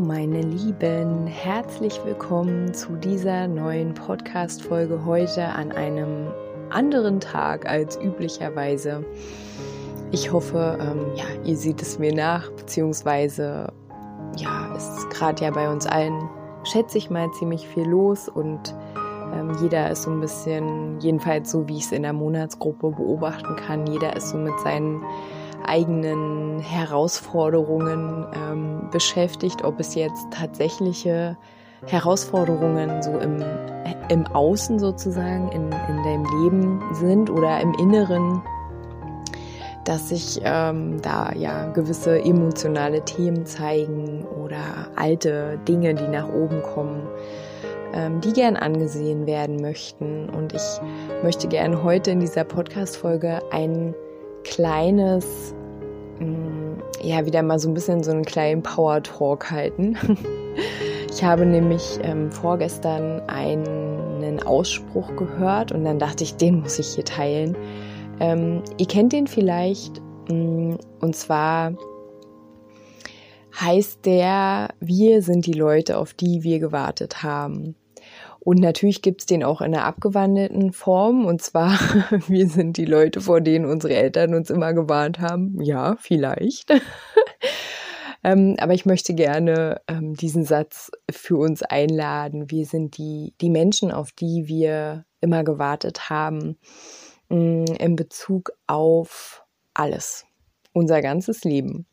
meine Lieben, herzlich willkommen zu dieser neuen Podcast-Folge heute an einem anderen Tag als üblicherweise. Ich hoffe, ähm, ja, ihr seht es mir nach, beziehungsweise ja, ist gerade ja bei uns allen, schätze ich mal, ziemlich viel los und ähm, jeder ist so ein bisschen, jedenfalls so wie ich es in der Monatsgruppe beobachten kann, jeder ist so mit seinen eigenen Herausforderungen ähm, beschäftigt, ob es jetzt tatsächliche Herausforderungen so im, im Außen sozusagen, in, in deinem Leben sind oder im Inneren, dass sich ähm, da ja gewisse emotionale Themen zeigen oder alte Dinge, die nach oben kommen, ähm, die gern angesehen werden möchten. Und ich möchte gerne heute in dieser Podcast-Folge ein kleines ja, wieder mal so ein bisschen so einen kleinen Power Talk halten. Ich habe nämlich ähm, vorgestern einen Ausspruch gehört und dann dachte ich, den muss ich hier teilen. Ähm, ihr kennt den vielleicht mm, und zwar heißt der, wir sind die Leute, auf die wir gewartet haben. Und natürlich gibt's den auch in einer abgewandelten Form. Und zwar, wir sind die Leute, vor denen unsere Eltern uns immer gewarnt haben. Ja, vielleicht. ähm, aber ich möchte gerne ähm, diesen Satz für uns einladen. Wir sind die, die Menschen, auf die wir immer gewartet haben, mm, in Bezug auf alles, unser ganzes Leben.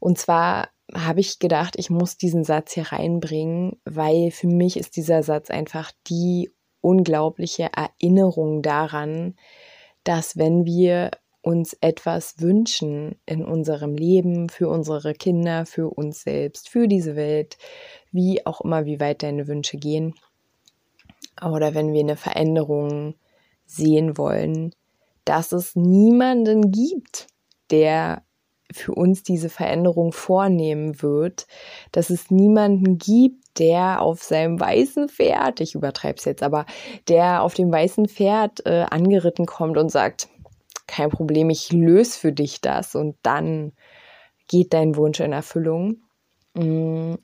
Und zwar habe ich gedacht, ich muss diesen Satz hier reinbringen, weil für mich ist dieser Satz einfach die unglaubliche Erinnerung daran, dass wenn wir uns etwas wünschen in unserem Leben, für unsere Kinder, für uns selbst, für diese Welt, wie auch immer, wie weit deine Wünsche gehen, oder wenn wir eine Veränderung sehen wollen, dass es niemanden gibt, der für uns diese Veränderung vornehmen wird, dass es niemanden gibt, der auf seinem weißen Pferd, ich übertreibe es jetzt, aber der auf dem weißen Pferd äh, angeritten kommt und sagt, kein Problem, ich löse für dich das und dann geht dein Wunsch in Erfüllung. Mm,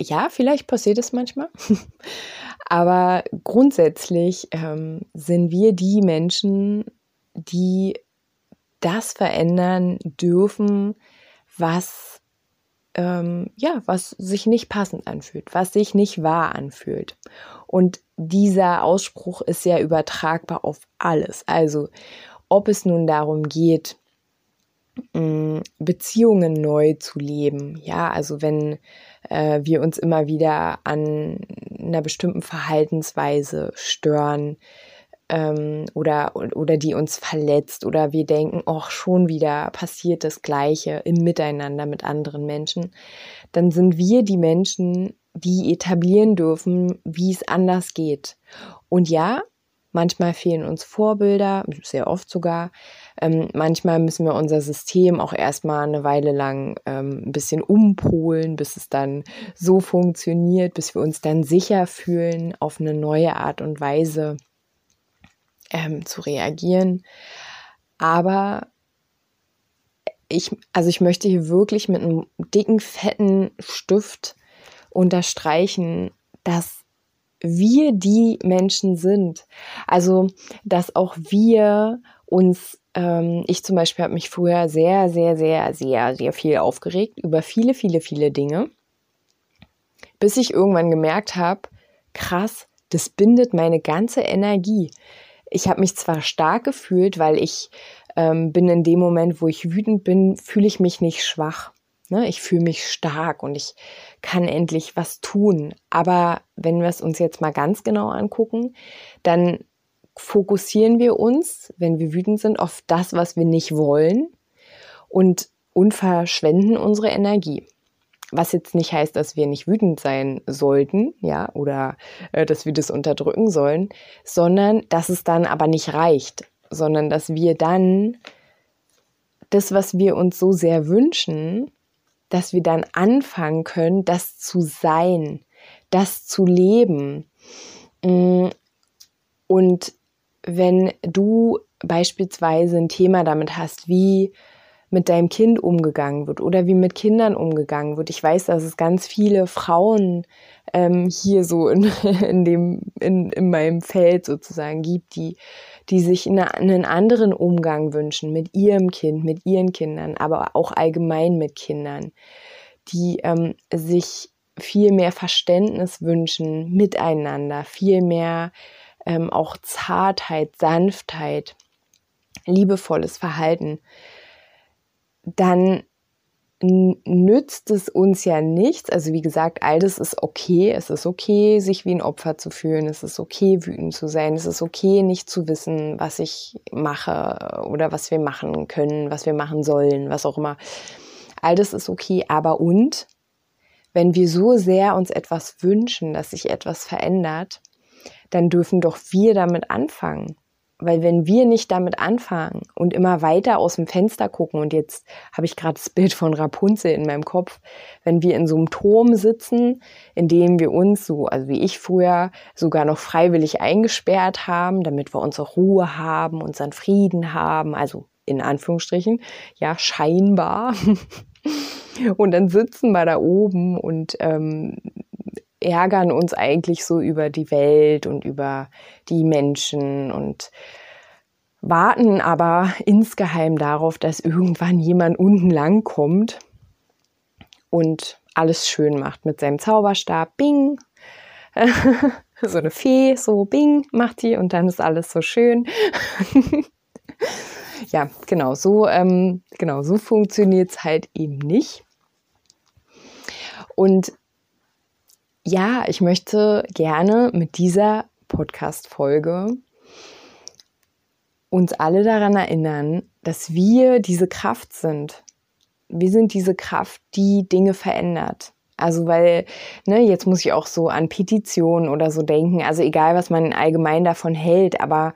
ja, vielleicht passiert es manchmal, aber grundsätzlich ähm, sind wir die Menschen, die das verändern dürfen, was ähm, ja, was sich nicht passend anfühlt, was sich nicht wahr anfühlt. Und dieser Ausspruch ist ja übertragbar auf alles. Also, ob es nun darum geht, mm, Beziehungen neu zu leben, ja, also wenn äh, wir uns immer wieder an einer bestimmten Verhaltensweise stören, ähm, oder, oder die uns verletzt oder wir denken, oh, schon wieder passiert das Gleiche im Miteinander mit anderen Menschen, dann sind wir die Menschen, die etablieren dürfen, wie es anders geht. Und ja, manchmal fehlen uns Vorbilder, sehr oft sogar. Ähm, manchmal müssen wir unser System auch erstmal eine Weile lang ähm, ein bisschen umpolen, bis es dann so funktioniert, bis wir uns dann sicher fühlen auf eine neue Art und Weise ähm, zu reagieren. Aber ich, also ich möchte hier wirklich mit einem dicken, fetten Stift unterstreichen, dass wir die Menschen sind. Also, dass auch wir uns, ähm, ich zum Beispiel habe mich früher sehr, sehr, sehr, sehr, sehr viel aufgeregt über viele, viele, viele Dinge, bis ich irgendwann gemerkt habe, krass, das bindet meine ganze Energie ich habe mich zwar stark gefühlt, weil ich ähm, bin in dem Moment, wo ich wütend bin, fühle ich mich nicht schwach. Ne? Ich fühle mich stark und ich kann endlich was tun. Aber wenn wir es uns jetzt mal ganz genau angucken, dann fokussieren wir uns, wenn wir wütend sind, auf das, was wir nicht wollen und, und verschwenden unsere Energie. Was jetzt nicht heißt, dass wir nicht wütend sein sollten, ja, oder äh, dass wir das unterdrücken sollen, sondern dass es dann aber nicht reicht, sondern dass wir dann das, was wir uns so sehr wünschen, dass wir dann anfangen können, das zu sein, das zu leben. Mm, und wenn du beispielsweise ein Thema damit hast, wie mit deinem Kind umgegangen wird oder wie mit Kindern umgegangen wird. Ich weiß, dass es ganz viele Frauen ähm, hier so in, in, dem, in, in meinem Feld sozusagen gibt, die, die sich eine, einen anderen Umgang wünschen mit ihrem Kind, mit ihren Kindern, aber auch allgemein mit Kindern, die ähm, sich viel mehr Verständnis wünschen miteinander, viel mehr ähm, auch Zartheit, Sanftheit, liebevolles Verhalten dann nützt es uns ja nichts. Also wie gesagt, all das ist okay. Es ist okay, sich wie ein Opfer zu fühlen. Es ist okay, wütend zu sein. Es ist okay, nicht zu wissen, was ich mache oder was wir machen können, was wir machen sollen, was auch immer. All das ist okay. Aber und, wenn wir so sehr uns etwas wünschen, dass sich etwas verändert, dann dürfen doch wir damit anfangen. Weil wenn wir nicht damit anfangen und immer weiter aus dem Fenster gucken, und jetzt habe ich gerade das Bild von Rapunzel in meinem Kopf, wenn wir in so einem Turm sitzen, in dem wir uns so, also wie ich früher, sogar noch freiwillig eingesperrt haben, damit wir unsere Ruhe haben, unseren Frieden haben, also in Anführungsstrichen, ja, scheinbar. und dann sitzen wir da oben und ähm, ärgern uns eigentlich so über die Welt und über die Menschen und warten aber insgeheim darauf, dass irgendwann jemand unten lang kommt und alles schön macht mit seinem Zauberstab. Bing! so eine Fee, so Bing macht die und dann ist alles so schön. ja, genau, so, ähm, genau, so funktioniert es halt eben nicht. Und ja, ich möchte gerne mit dieser Podcast-Folge uns alle daran erinnern, dass wir diese Kraft sind. Wir sind diese Kraft, die Dinge verändert. Also weil, ne, jetzt muss ich auch so an Petitionen oder so denken. Also egal, was man allgemein davon hält, aber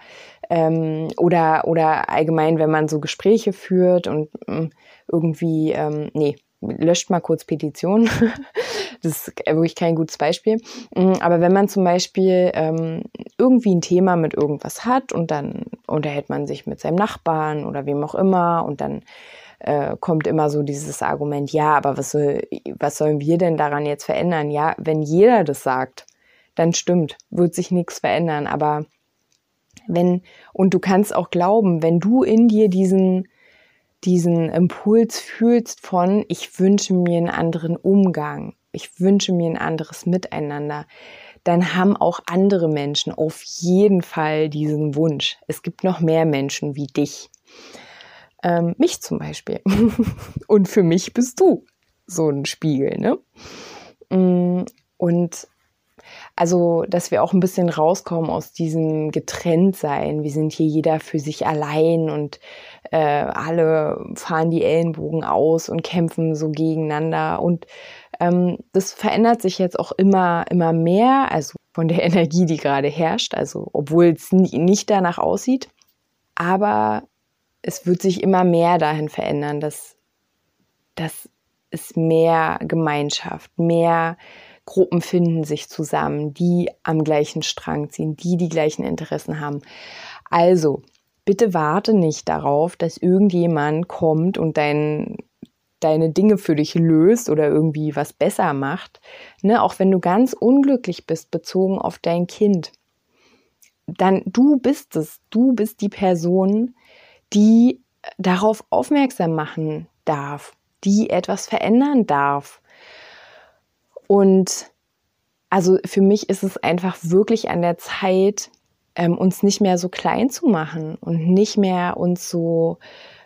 ähm, oder oder allgemein, wenn man so Gespräche führt und ähm, irgendwie, ähm, nee, löscht mal kurz Petition. das ist wirklich kein gutes Beispiel. Mm, aber wenn man zum Beispiel ähm, irgendwie ein Thema mit irgendwas hat und dann unterhält man sich mit seinem Nachbarn oder wem auch immer und dann äh, kommt immer so dieses Argument, ja, aber was, soll, was sollen wir denn daran jetzt verändern? Ja, wenn jeder das sagt, dann stimmt, wird sich nichts verändern. Aber wenn, und du kannst auch glauben, wenn du in dir diesen diesen Impuls fühlst von, ich wünsche mir einen anderen Umgang, ich wünsche mir ein anderes Miteinander, dann haben auch andere Menschen auf jeden Fall diesen Wunsch. Es gibt noch mehr Menschen wie dich. Ähm, mich zum Beispiel. Und für mich bist du so ein Spiegel, ne? Mm, und also, dass wir auch ein bisschen rauskommen aus diesem Getrenntsein. Wir sind hier jeder für sich allein und äh, alle fahren die Ellenbogen aus und kämpfen so gegeneinander. Und ähm, das verändert sich jetzt auch immer, immer mehr, also von der Energie, die gerade herrscht, also obwohl es nicht danach aussieht. Aber es wird sich immer mehr dahin verändern, dass, dass es mehr Gemeinschaft, mehr Gruppen finden sich zusammen, die am gleichen Strang ziehen, die die gleichen Interessen haben. Also, bitte warte nicht darauf, dass irgendjemand kommt und dein, deine Dinge für dich löst oder irgendwie was besser macht. Ne, auch wenn du ganz unglücklich bist bezogen auf dein Kind, dann du bist es, du bist die Person, die darauf aufmerksam machen darf, die etwas verändern darf. Und also für mich ist es einfach wirklich an der Zeit, ähm, uns nicht mehr so klein zu machen und nicht mehr uns so,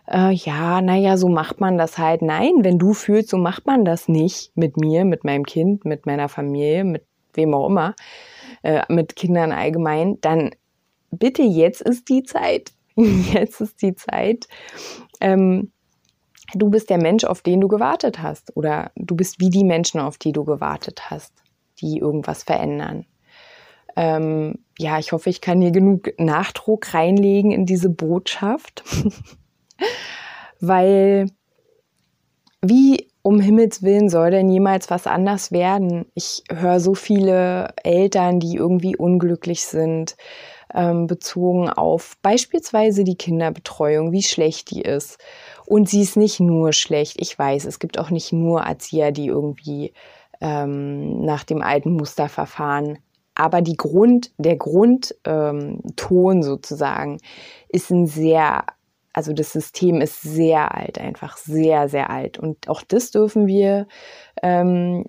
äh, ja, naja, so macht man das halt. Nein, wenn du fühlst, so macht man das nicht mit mir, mit meinem Kind, mit meiner Familie, mit wem auch immer, äh, mit Kindern allgemein, dann bitte, jetzt ist die Zeit. Jetzt ist die Zeit, ähm, du bist der Mensch, auf den du gewartet hast. Oder du bist wie die Menschen, auf die du gewartet hast, die irgendwas verändern. Ähm, ja, ich hoffe, ich kann hier genug Nachdruck reinlegen in diese Botschaft, weil wie um Himmels Willen soll denn jemals was anders werden? Ich höre so viele Eltern, die irgendwie unglücklich sind, ähm, bezogen auf beispielsweise die Kinderbetreuung, wie schlecht die ist. Und sie ist nicht nur schlecht. Ich weiß, es gibt auch nicht nur Erzieher, die irgendwie ähm, nach dem alten Muster verfahren. Aber die Grund, der Grundton ähm, sozusagen ist ein sehr also das System ist sehr alt, einfach sehr, sehr alt. Und auch das dürfen wir, ähm,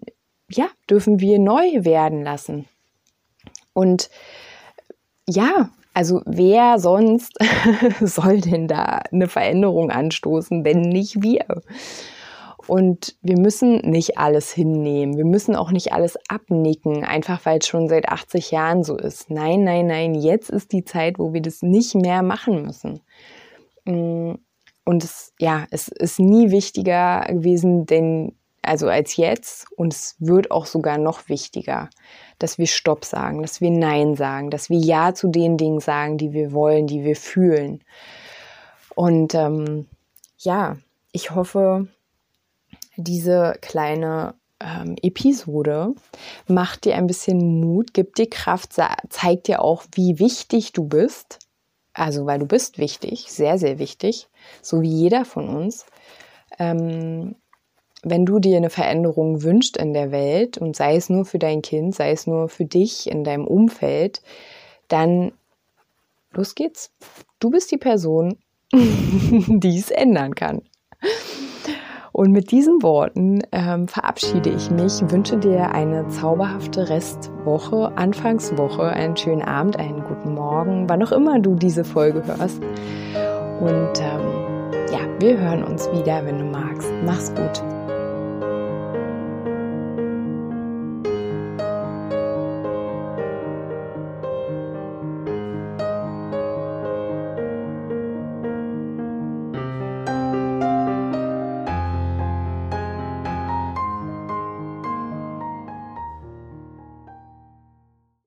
ja, dürfen wir neu werden lassen. Und ja, also wer sonst soll denn da eine Veränderung anstoßen, wenn nicht wir? Und wir müssen nicht alles hinnehmen. Wir müssen auch nicht alles abnicken, einfach weil es schon seit 80 Jahren so ist. Nein, nein, nein, jetzt ist die Zeit, wo wir das nicht mehr machen müssen. Mm, und es, ja, es ist nie wichtiger gewesen, denn, also als jetzt, und es wird auch sogar noch wichtiger, dass wir Stopp sagen, dass wir Nein sagen, dass wir Ja zu den Dingen sagen, die wir wollen, die wir fühlen. Und ähm, ja, ich hoffe, diese kleine ähm, Episode macht dir ein bisschen Mut, gibt dir Kraft, zeigt dir auch, wie wichtig du bist also weil du bist wichtig, sehr, sehr wichtig, so wie jeder von uns. Ähm, wenn du dir eine Veränderung wünschst in der Welt und sei es nur für dein Kind, sei es nur für dich in deinem Umfeld, dann los geht's. Du bist die Person, die es ändern kann. Und mit diesen Worten ähm, verabschiede ich mich, wünsche dir eine zauberhafte Restwoche, Anfangswoche, einen schönen Abend, einen guten Morgen, wann auch immer du diese Folge hörst. Und ähm, ja, wir hören uns wieder, wenn du magst. Mach's gut.